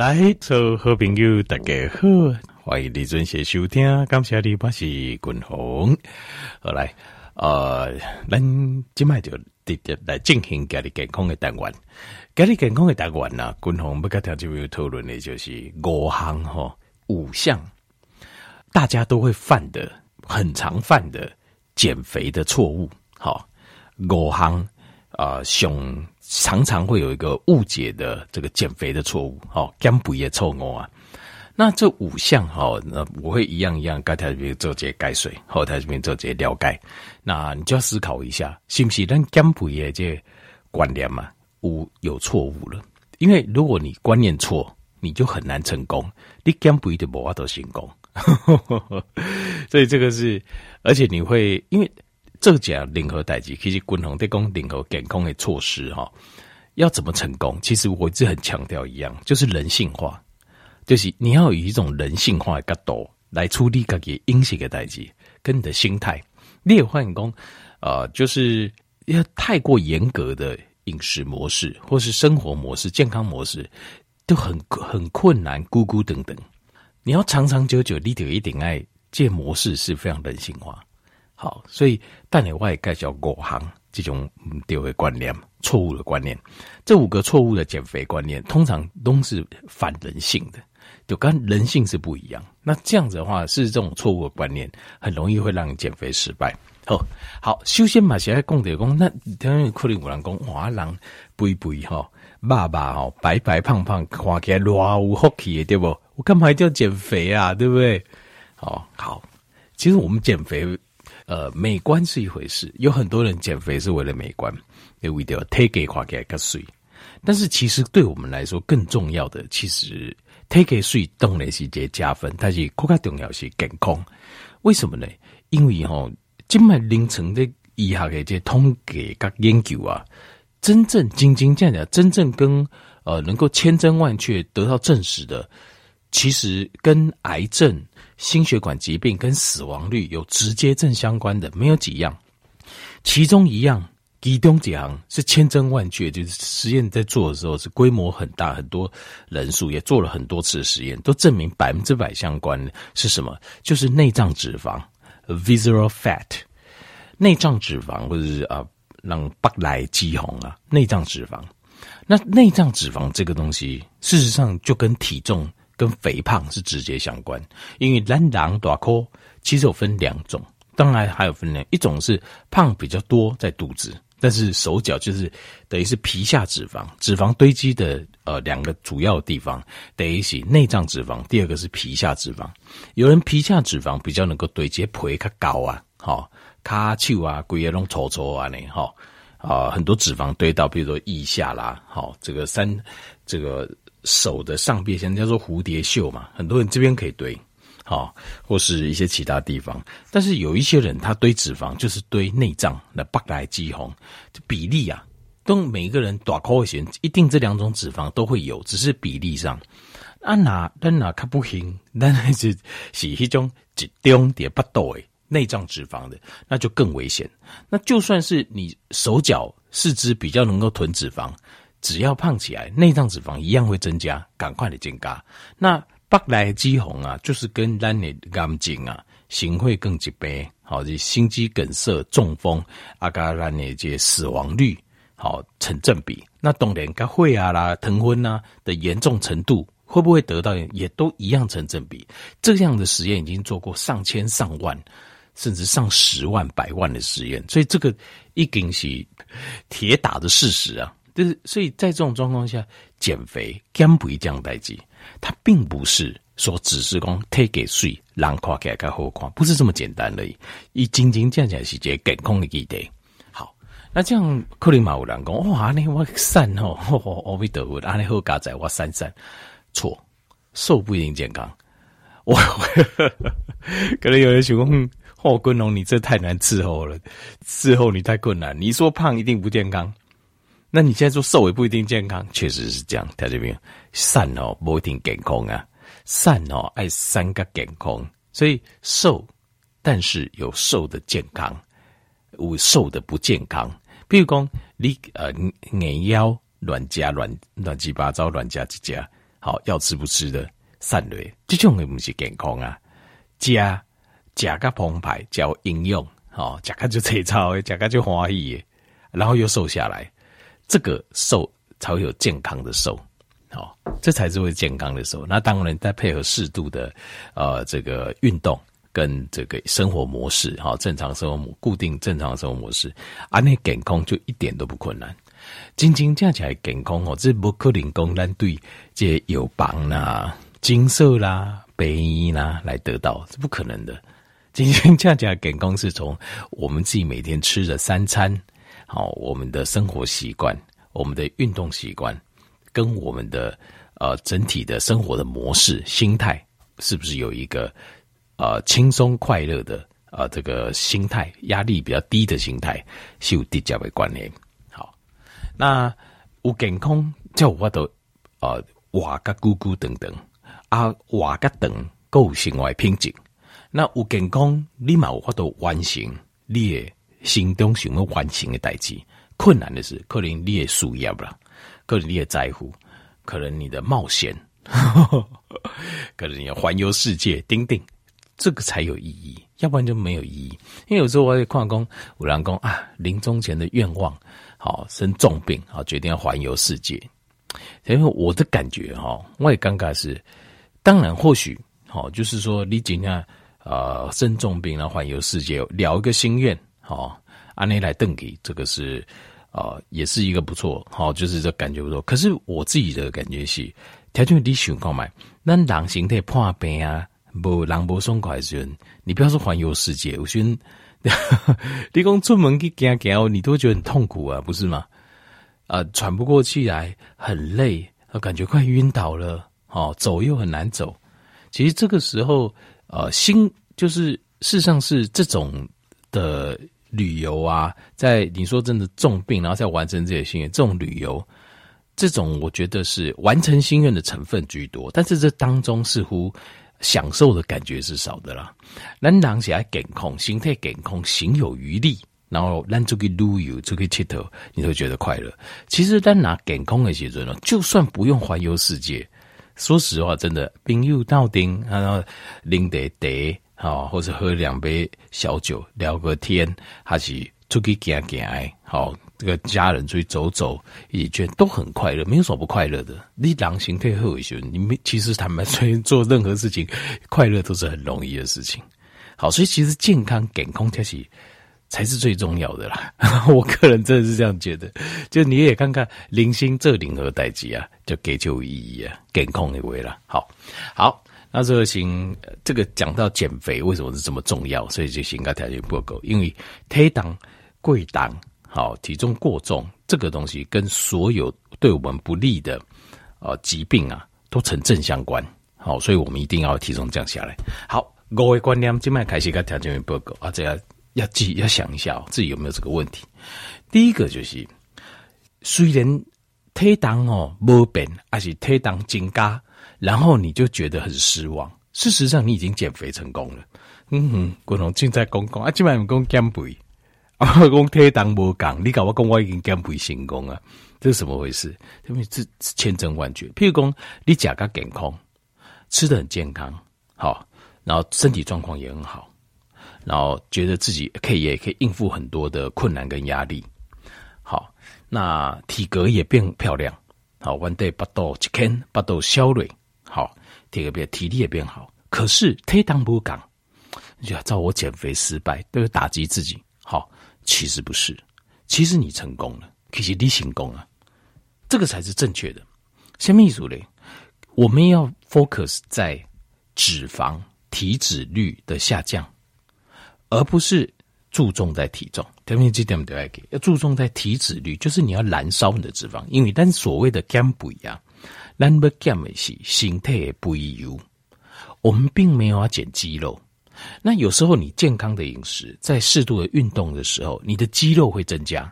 来，所有好朋友大家好，欢迎你准时收听，感谢你，我是君鸿。好来，呃，咱今麦就直接来进行家里健康的单元。家里健康的单元呢，君鸿不跟大家讨论的就是五项哈五项，大家都会犯的，很常犯的减肥的错误。好，五项啊，熊、呃。常常会有一个误解的这个减肥的错误，哦，减肥也错误啊。那这五项哈，那我会一样一样，刚才这边做些改水，后台这边做些了解。那你就要思考一下，是不是咱减肥的这观念嘛，五有错误了？因为如果你观念错，你就很难成功。你减肥的无法都成功，所以这个是，而且你会因为。这讲任何代际，其实均衡在讲任何健康的措施哈，要怎么成功？其实我一直很强调一样，就是人性化，就是你要以一种人性化的角度来处理自己饮食的代际，跟你的心态。你也换工，呃，就是要太过严格的饮食模式，或是生活模式、健康模式，都很很困难，孤孤等等。你要长长久久，你得一定爱这模式是非常人性化。好，所以但你外介绍五行这种对的观念，错误的观念，这五个错误的减肥观念，通常都是反人性的，就跟人性是不一样。那这样子的话，是这种错误的观念，很容易会让你减肥失败。好，好，首先嘛，现在讲的讲，那当然可能有人讲，哇，人肥肥哈，爸爸哈，白白胖胖，看起来偌有福气的，对不？我干嘛一定要减肥啊？对不对？哦好，其实我们减肥。呃，美观是一回事，有很多人减肥是为了美观，因为要体给垮给个水。但是其实对我们来说更重要的，其实体给水当然是一加分，但是更加重要是健康。为什么呢？因为哈，今麦凌晨的以下的这统计跟研究啊，真正真真正正真正跟呃能够千真万确得到证实的，其实跟癌症。心血管疾病跟死亡率有直接正相关的，没有几样，其中一样，其中几行是千真万确，就是实验在做的时候是规模很大，很多人数也做了很多次实验，都证明百分之百相关的是什么？就是内脏脂肪 （visceral fat），内脏脂肪或者是啊，让白来肌红啊，内脏脂肪。那内脏脂肪这个东西，事实上就跟体重。跟肥胖是直接相关，因为咱人大颗其实有分两种，当然还有分两，一种是胖比较多在肚子，但是手脚就是等于是皮下脂肪，脂肪堆积的呃两个主要地方，等于是内脏脂肪，第二个是皮下脂肪。有人皮下脂肪比较能够堆积，皮较高啊，好，卡丘啊，龟也拢粗粗啊，呢，哈啊，很多脂肪堆到，比如说腋下啦，好，这个三这个。手的上臂，现在叫做蝴蝶袖嘛，很多人这边可以堆，好，或是一些其他地方。但是有一些人他堆脂肪，就是堆内脏，那白来肌红，这比例啊，都每一个人大口型，一定这两种脂肪都会有，只是比例上。啊哪，但哪看不行，但是是一种集中点不到诶，内脏脂肪的，那就更危险。那就算是你手脚四肢比较能够囤脂肪。只要胖起来，内脏脂肪一样会增加，赶快的增加。那白来肌红啊，就是跟咱的癌症啊、心会更疾病，好，这心肌梗塞、中风，阿嘎咱的这死亡率，好成正比。那当然，跟血压啦、疼昏呐的严重程度，会不会得到，也都一样成正比。这样的实验已经做过上千上万，甚至上十万、百万的实验，所以这个一定是铁打的事实啊。就是，所以在这种状况下，减肥减肥这样代志，它并不是说只是讲体给水，让看起来较好看，不是这么简单而已。以仅仅这样讲是一个健康的议题。好，那这样克林马有人讲，哇，那我瘦哦，我会得我，安尼好加在我瘦瘦，错，瘦不一定健康。我 可能有人想讲，霍君龙，你这太难伺候了，伺候你太困难。你说胖一定不健康。那你现在说瘦也不一定健康，确实是这样。在这边，瘦哦不一定健康啊，瘦哦爱三个健康，所以瘦，但是有瘦的健康，有瘦的不健康。比如讲，你呃，眼腰乱加乱乱七八糟乱加几加，好要吃不吃的散类，这种的不是健康啊，加加个澎湃，叫营养，好加个就粗糙，加个就欢喜，然后又瘦下来，这个瘦才会有健康的瘦，好，这才是会健康的瘦。那当然再配合适度的呃这个运动。跟这个生活模式，哈，正常生活模固定正常生活模式，啊，那健康就一点都不困难。真正加起来健康哦，这不可能讲咱对这有帮啦、金色啦、白衣啦来得到，是不可能的。真正加起来健康是从我们自己每天吃的三餐，好，我们的生活习惯、我们的运动习惯，跟我们的呃整体的生活的模式、心态，是不是有一个？呃，轻松快乐的呃，这个心态，压力比较低的心态，是有直接的关联。好，那有健康，叫我都呃，活个咕咕等等啊，活个等够行为品质。那有健康，你嘛有法度完成你心中想要完成的代志。困难的是，可能你的事业啦，可能你的在乎，可能你的冒险，可能你要环游世界，顶顶。这个才有意义，要不然就没有意义。因为有时候我也矿工、五郎公啊，临终前的愿望，好生重病，好决定要环游世界。因为我的感觉哈，我也尴尬是，当然或许好，就是说你今天呃生重病然后环游世界，了一个心愿，好安内来邓给这个是呃也是一个不错，好就是这感觉不错。可是我自己的感觉是，条件你想购买，那人形态破病啊。不，人不爽快时，你不要说环游世界，我觉得 你讲出门去行行，你都觉得很痛苦啊，不是吗？啊、喘不过气来，很累，感觉快晕倒了，哦，走又很难走。其实这个时候，呃，心就是事实上是这种的旅游啊，在你说真的重病，然后再完成这些心愿，这种旅游，这种我觉得是完成心愿的成分居多，但是这当中似乎。享受的感觉是少的啦。咱人是爱健康，心态健康，行有余力，然后咱出去旅游，出去佚佗，你会觉得快乐。其实咱拿健康的时阵呢，就算不用环游世界，说实话，真的朋友到顶，然后啉点茶，或者喝两杯小酒，聊个天，还是出去行行，好。这个家人出去走走，一起觉得都很快乐，没有什么不快乐的。你狼形退后一些，你没其实坦白说，做任何事情，快乐都是很容易的事情。好，所以其实健康、健康才是才是最重要的啦。我个人真的是这样觉得。就你也看看，零星这零和代际啊，就给就有意义啊，健康的为了。好，好，那这个行，这个讲到减肥为什么是这么重要，所以就应该条件不够，因为体重贵档。好，体重过重这个东西跟所有对我们不利的呃疾病啊，都成正相关。好，所以我们一定要体重降下来。好，各位观念，今麦开始跟条件报告啊，这要要记要想一下哦，自己有没有这个问题？第一个就是，虽然体重哦没变，还是体重增加，然后你就觉得很失望。事实上，你已经减肥成功了。嗯哼，国荣正在公公啊，今麦讲减肥。啊，讲体重无讲，你搞我讲我已经减肥成功啊，这是怎么回事？因为这千真万确。譬如讲，你甲个健康，吃得很健康，好，然后身体状况也很好，然后觉得自己可以也可以应付很多的困难跟压力，好，那体格也变漂亮，好，one day 八到一天八到消累，体格变体力也变好。可是体重无讲，你就要照我减肥失败，都是打击自己，好。其实不是，其实你成功了，其实你成功了，这个才是正确的。什么意思嘞？我们要 focus 在脂肪体脂率的下降，而不是注重在体重。特别这点对，要注重在体脂率，就是你要燃烧你的脂肪。因为但所谓的减肥啊，咱要减的是身体的肥油，我们并没有要减肌肉。那有时候你健康的饮食，在适度的运动的时候，你的肌肉会增加，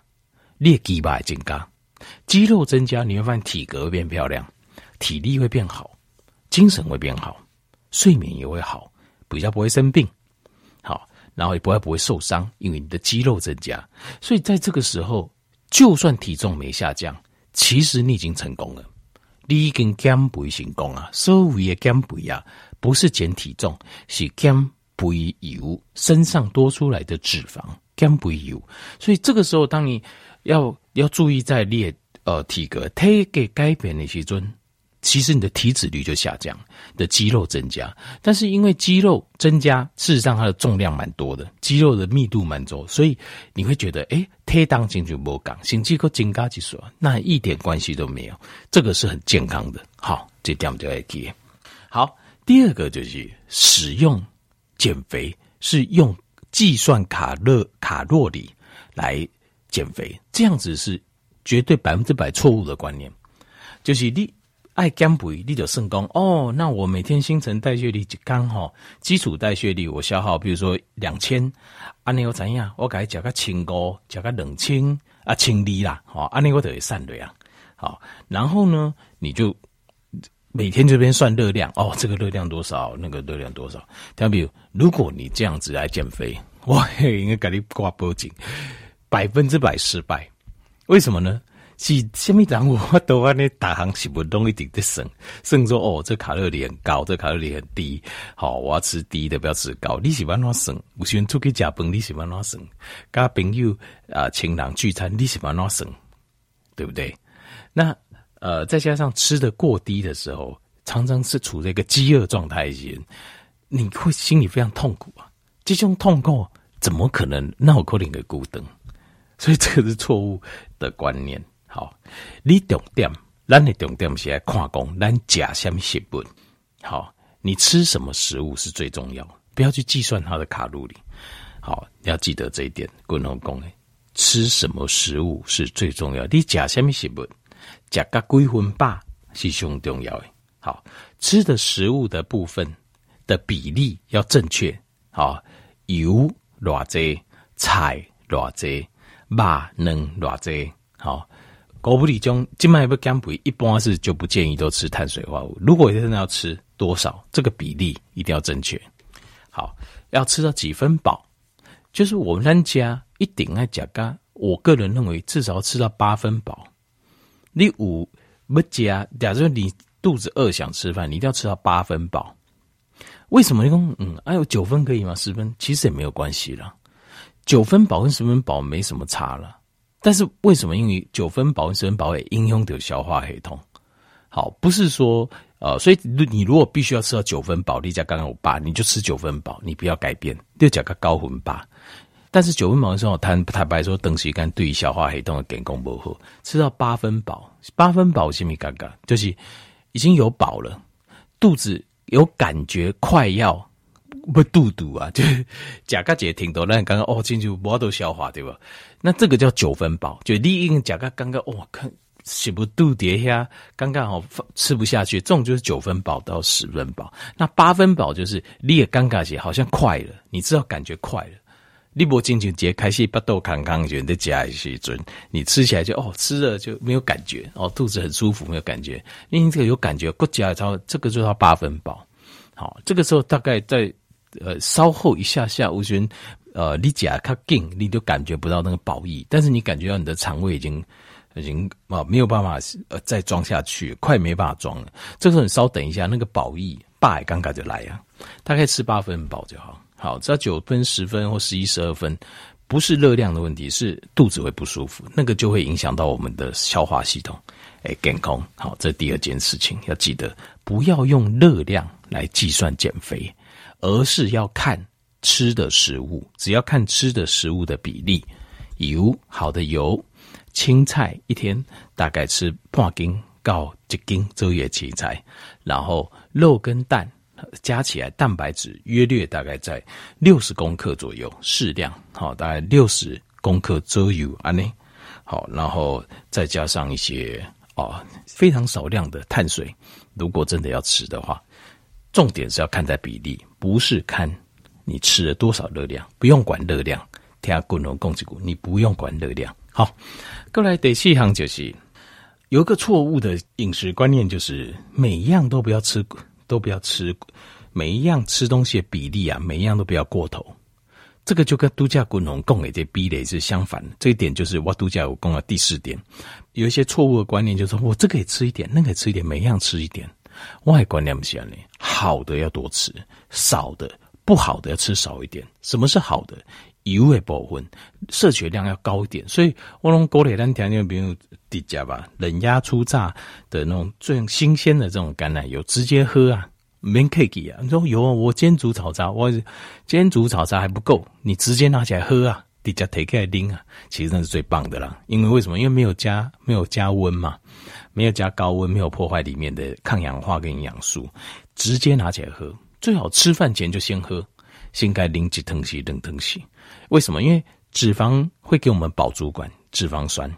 裂肌吧增加，肌肉增加，你会发现体格会变漂亮，体力会变好，精神会变好，睡眠也会好，比较不会生病，好，然后也不会不会受伤，因为你的肌肉增加，所以在这个时候，就算体重没下降，其实你已经成功了，你已经减肥成功啊，所谓的减肥啊，不是减体重，是减肥油身上多出来的脂肪，减肥油。所以这个时候，当你要要注意在列呃体格体格改变的时候。其实你的体脂率就下降，你的肌肉增加，但是因为肌肉增加，事实上它的重量蛮多的，肌肉的密度蛮多，所以你会觉得，哎，体重进去无降，心肌够增加几说，那一点关系都没有，这个是很健康的。好，这点我们就要记。好，第二个就是使用减肥是用计算卡路卡路里来减肥，这样子是绝对百分之百错误的观念，就是你。爱减肥，你就算讲哦。那我每天新陈代谢率就刚好，基础代谢率我消耗，比如说两千，安尼我怎样？我改加个千五，加个两千啊，千二啦，好，安尼我就会散的呀。好，然后呢，你就每天这边算热量哦，这个热量多少，那个热量多少。再比如，如果你这样子来减肥，我应该给你挂报警，百分之百失败。为什么呢？是虾米人我都安尼，大行是不容易顶得省，甚至说哦，这卡路里很高，这卡路里很低，好，我要吃低的，不要吃高。你喜欢哪省？我喜欢出去吃饭，你喜欢哪省？跟朋友啊，情人聚餐，你喜欢哪省？对不对？那呃，再加上吃得过低的时候，常常是处在一个饥饿状态时，你会心里非常痛苦啊。这种痛苦怎么可能闹可能给孤灯？所以这个是错误的观念。好，你重点，咱的重点是来看讲，咱吃什么食物。好，你吃什么食物是最重要，不要去计算它的卡路里。好，要记得这一点。滚龙讲，吃什么食物是最重要。你吃什么食物，吃个几分饱是最重要的。好，吃的食物的部分的比例要正确。好，油偌济，菜偌济，肉卵偌济。好。狗不理中，静脉不减肥，一般是就不建议都吃碳水化合物。如果真的要吃多少，这个比例一定要正确。好，要吃到几分饱，就是我们家一定爱加咖。我个人认为，至少要吃到八分饱。你五不加，假如你肚子饿想吃饭，你一定要吃到八分饱。为什么？你说嗯，哎、啊，有九分可以吗？十分其实也没有关系了。九分饱跟十分饱没什么差了。但是为什么？因为九分饱跟十分饱会影响到消化系统。好，不是说呃，所以你如果必须要吃到九分饱，你加刚刚我八，你就吃九分饱，你不要改变，就加个高分饱。但是九分饱的时候，坦坦白说，东西干对于消化系统的健康不好。吃到八分饱，八分饱是咪尴尬？就是已经有饱了，肚子有感觉快要。不肚肚啊，就是甲姐挺多，那刚刚哦进去无都消化对吧？那这个叫九分饱，就你应甲个刚刚哦看是不肚跌下，刚刚好吃不下去，这种就是九分饱到十分饱。那八分饱就是你也尴尬些，好像快了，你知道感觉快了。你不进去解开始不豆康康觉得加一些准，你吃起来就哦吃了就没有感觉哦，肚子很舒服没有感觉，因为这个有感觉，骨加超这个就叫八分饱。好，这个时候大概在。呃，稍后一下下，我觉得，呃，你夹它劲，你就感觉不到那个饱意，但是你感觉到你的肠胃已经已经啊没有办法呃再装下去，快没办法装了。这时候你稍等一下，那个饱意爸也刚刚就来呀，大概吃八分饱就好。好，只要九分、十分或十一、十二分，不是热量的问题，是肚子会不舒服，那个就会影响到我们的消化系统。哎，健康好，这第二件事情要记得，不要用热量来计算减肥。而是要看吃的食物，只要看吃的食物的比例，油好的油，青菜一天大概吃半斤到一斤周月青菜，然后肉跟蛋加起来蛋白质约略大概在六十公克左右，适量好，大概六十公克左右安呢好，然后再加上一些哦非常少量的碳水，如果真的要吃的话。重点是要看在比例，不是看你吃了多少热量，不用管热量。天下滚龙共济股，你不用管热量。好，过来第四行就是有一个错误的饮食观念，就是每一样都不要吃，都不要吃，每一样吃东西的比例啊，每一样都不要过头。这个就跟度假滚红供给这壁垒是相反的。这一点就是我度假有供的第四点，有一些错误的观念，就是说我这个也吃一点，那个也吃一点，每样吃一点。我还观念不起来呢，好的要多吃，少的不好的要吃少一点。什么是好的？油的部分摄取量要高一点。所以我用高铁单条件，比如低价吧，冷压初榨的那种最新鲜的这种橄榄油，直接喝啊。免客气啊！你说有啊，我煎煮炒茶，我煎煮炒茶还不够，你直接拿起来喝啊，直接提起来拎啊，其实那是最棒的啦。因为为什么？因为没有加没有加温嘛，没有加高温，没有破坏里面的抗氧化跟营养素，直接拿起来喝。最好吃饭前就先喝，先该拎几疼惜等疼惜。为什么？因为脂肪会给我们饱足感，脂肪酸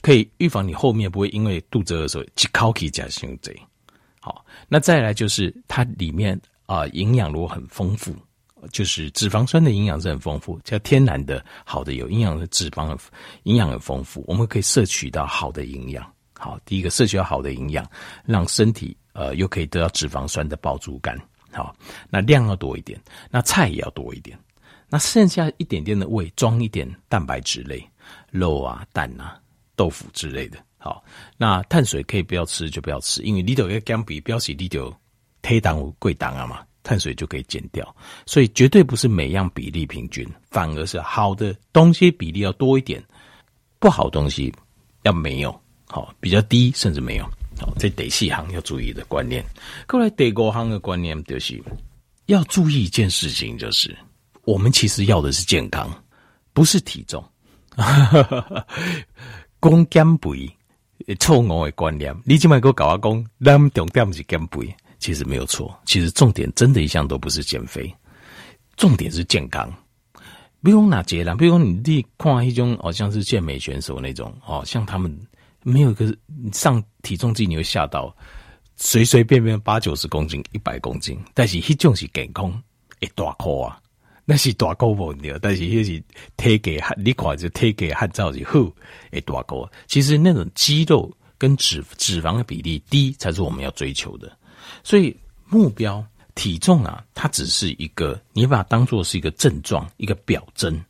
可以预防你后面不会因为肚子饿的时候一口气吃太多。好，那再来就是它里面啊，营养如果很丰富，就是脂肪酸的营养是很丰富，叫天然的好的有营养的脂肪，营养很丰富，我们可以摄取到好的营养。好，第一个摄取到好的营养，让身体呃又可以得到脂肪酸的饱足感。好，那量要多一点，那菜也要多一点，那剩下一点点的胃装一点蛋白质类，肉啊、蛋啊、豆腐之类的。好，那碳水可以不要吃就不要吃，因为里头要减肥，表示里头低档贵档啊嘛，碳水就可以减掉，所以绝对不是每样比例平均，反而是好的东西比例要多一点，不好东西要没有，好比较低甚至没有，好这第四行要注意的观念。过来第五行的观念就是要注意一件事情，就是我们其实要的是健康，不是体重，光减肥。错误的观念，你今晚给我搞阿公，那重点是减肥，其实没有错。其实重点真的一向都不是减肥，重点是健康。比如哪节啦？比如你你看一种，好像是健美选手那种，哦，像他们没有一个上体重计，你会吓到，随随便便八九十公斤、一百公斤，但是那种是健康，一大颗啊。那是大高不对，但是那是体格，你看就体格汗燥就好，诶，大高。其实那种肌肉跟脂脂肪的比例低，才是我们要追求的。所以目标体重啊，它只是一个，你把它当做是一个症状，一个表征，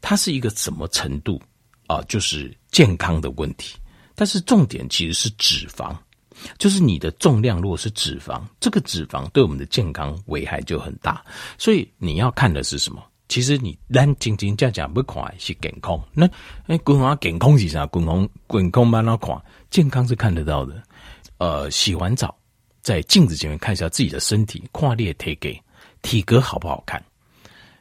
它是一个什么程度啊？就是健康的问题。但是重点其实是脂肪。就是你的重量如果是脂肪，这个脂肪对我们的健康危害就很大。所以你要看的是什么？其实你单仅仅这样讲不看是健康。那哎，滚红健康是啥？滚红滚空慢那看健康是看得到的。呃，洗完澡在镜子前面看一下自己的身体，跨列体格，体格好不好看？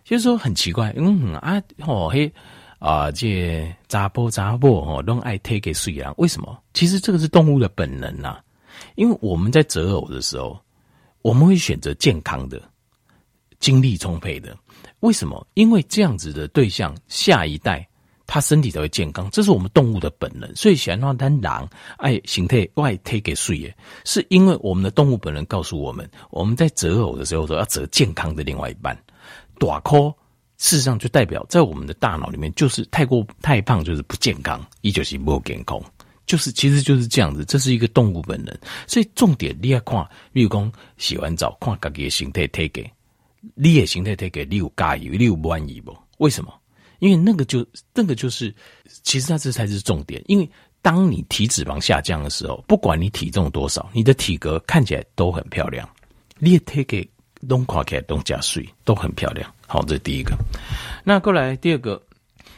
就是说很奇怪，嗯啊哦嘿。啊，这查甫查某吼，拢爱体格水啊？为什么？其实这个是动物的本能呐、因为我们在择偶的时候，我们会选择健康的、精力充沛的。为什么？因为这样子的对象，下一代他身体才会健康，这是我们动物的本能。所以，想让单狼爱形态外体格水耶，是因为我们的动物本能告诉我们，我们在择偶的时候都要择健康的另外一半，大颗。事实上，就代表在我们的大脑里面，就是太过太胖就是不健康，依旧是不健康，就是其实就是这样子，这是一个动物本能。所以重点你要看，比如讲洗完澡看自己的形态体格，你的形态体格你有介意，你有满意不？为什么？因为那个就那个就是，其实它这才是重点。因为当你体脂肪下降的时候，不管你体重多少，你的体格看起来都很漂亮，你的体格都看起来都加水，都很漂亮。好，这是第一个。那过来第二个，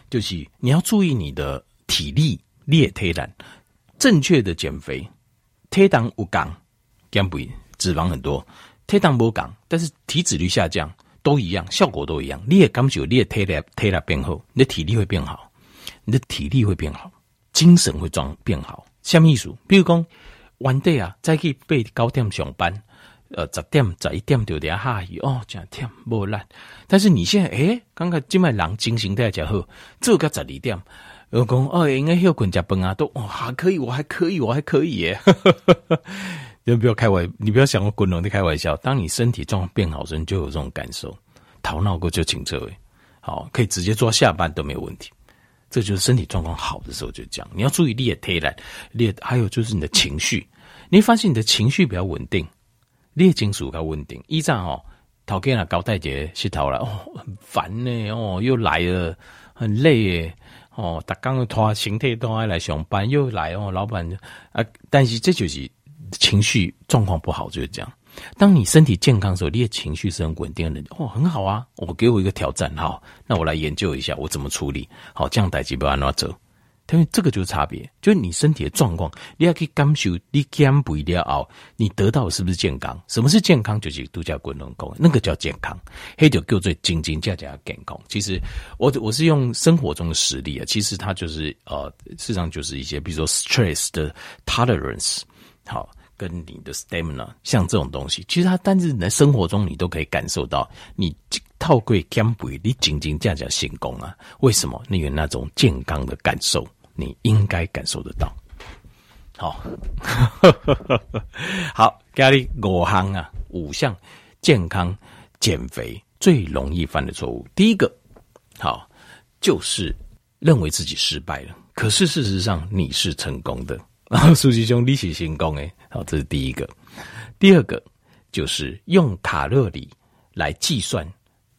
就是你要注意你的体力，列体胆，正确的减肥，体胆无降，减肥脂肪很多，体胆无降，但是体脂率下降，都一样，效果都一样。你也感觉你的体力体力变好，你的体力会变好，你的体力会变好，精神会装变好。什么意思？比如讲，one day 啊，再去八九点上班。呃，十点十一点就得下雨哦，这样天无烂。但是你现在诶，刚刚今麦人精神在较好，做个十二点，我讲哦，应该休困加饭啊，都哦还可以，我还可以，我还可以耶。你不要开玩，你不要想我滚龙的开玩笑。当你身体状况变好时，你就有这种感受，头脑过就清澈诶，好，可以直接做下班都没有问题。这就是身体状况好的时候就这样。你要注意列体力，列还有就是你的情绪，你发现你的情绪比较稳定。列金属较稳定，依仗哦，头家啊交代节洗头了，哦，很烦呢，哦，又来了，很累耶，哦，他刚刚拖身体都爱来上班，又来哦，老板啊，但是这就是情绪状况不好，就是这样。当你身体健康的时候，你的情绪是很稳定的，哦，很好啊，我给我一个挑战，哈，那我来研究一下我怎么处理，好，这样代志不要乱走。因为这个就是差别，就是你身体的状况，你要去感受，你减肥了后，你得到的是不是健康？什么是健康？就是度假滚轮功，那个叫健康，黑就叫做斤斤价价健康。其实我我是用生活中的实例啊，其实它就是呃，事实上就是一些，比如说 stress 的 tolerance，好，跟你的 stamina，像这种东西，其实它但是你在生活中你都可以感受到，你透过减肥，你斤斤价价成功啊？为什么？你有那种健康的感受。你应该感受得到，好，好，家里五项啊，五项健康减肥最容易犯的错误，第一个，好，就是认为自己失败了，可是事实上你是成功的，然 后书记兄你是成功诶，好，这是第一个，第二个就是用卡路里来计算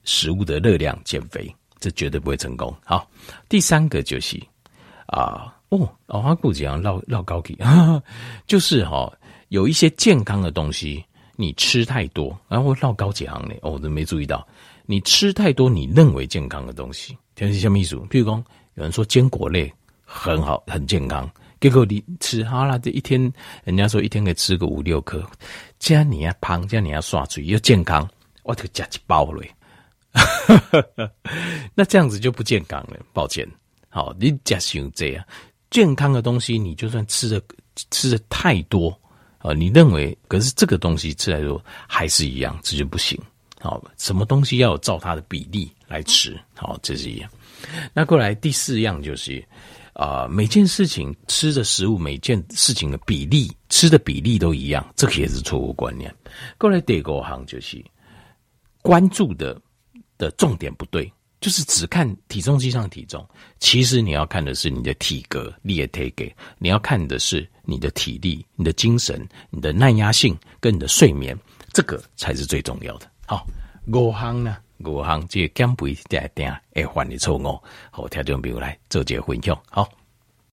食物的热量减肥，这绝对不会成功，好，第三个就是。啊哦，老花骨这样绕绕高级，就是哈、哦，有一些健康的东西你吃太多，然后绕高级行呢，我都没注意到，你吃太多你认为健康的东西，像是什么意思？譬如说，有人说坚果类很好很健康，结果你吃好了，这一天人家说一天可以吃个五六颗，这样你要胖，这样你要刷嘴又健康，我就加一包了，那这样子就不健康了，抱歉。好，你假使这样健康的东西，你就算吃的吃的太多啊，你认为可是这个东西吃太多还是一样，这就不行。好，什么东西要照它的比例来吃，好，这是一样。那过来第四样就是啊，每件事情吃的食物，每件事情的比例吃的比例都一样，这个也是错误观念。过来第五行就是关注的的重点不对。就是只看体重机上的体重，其实你要看的是你的体格，你也可以给你要看的是你的体力、你的精神、你的耐压性跟你的睡眠，这个才是最重要的。好，五行呢，五行这个减肥点点会犯的错误，好，听众朋友来做这个分享，好。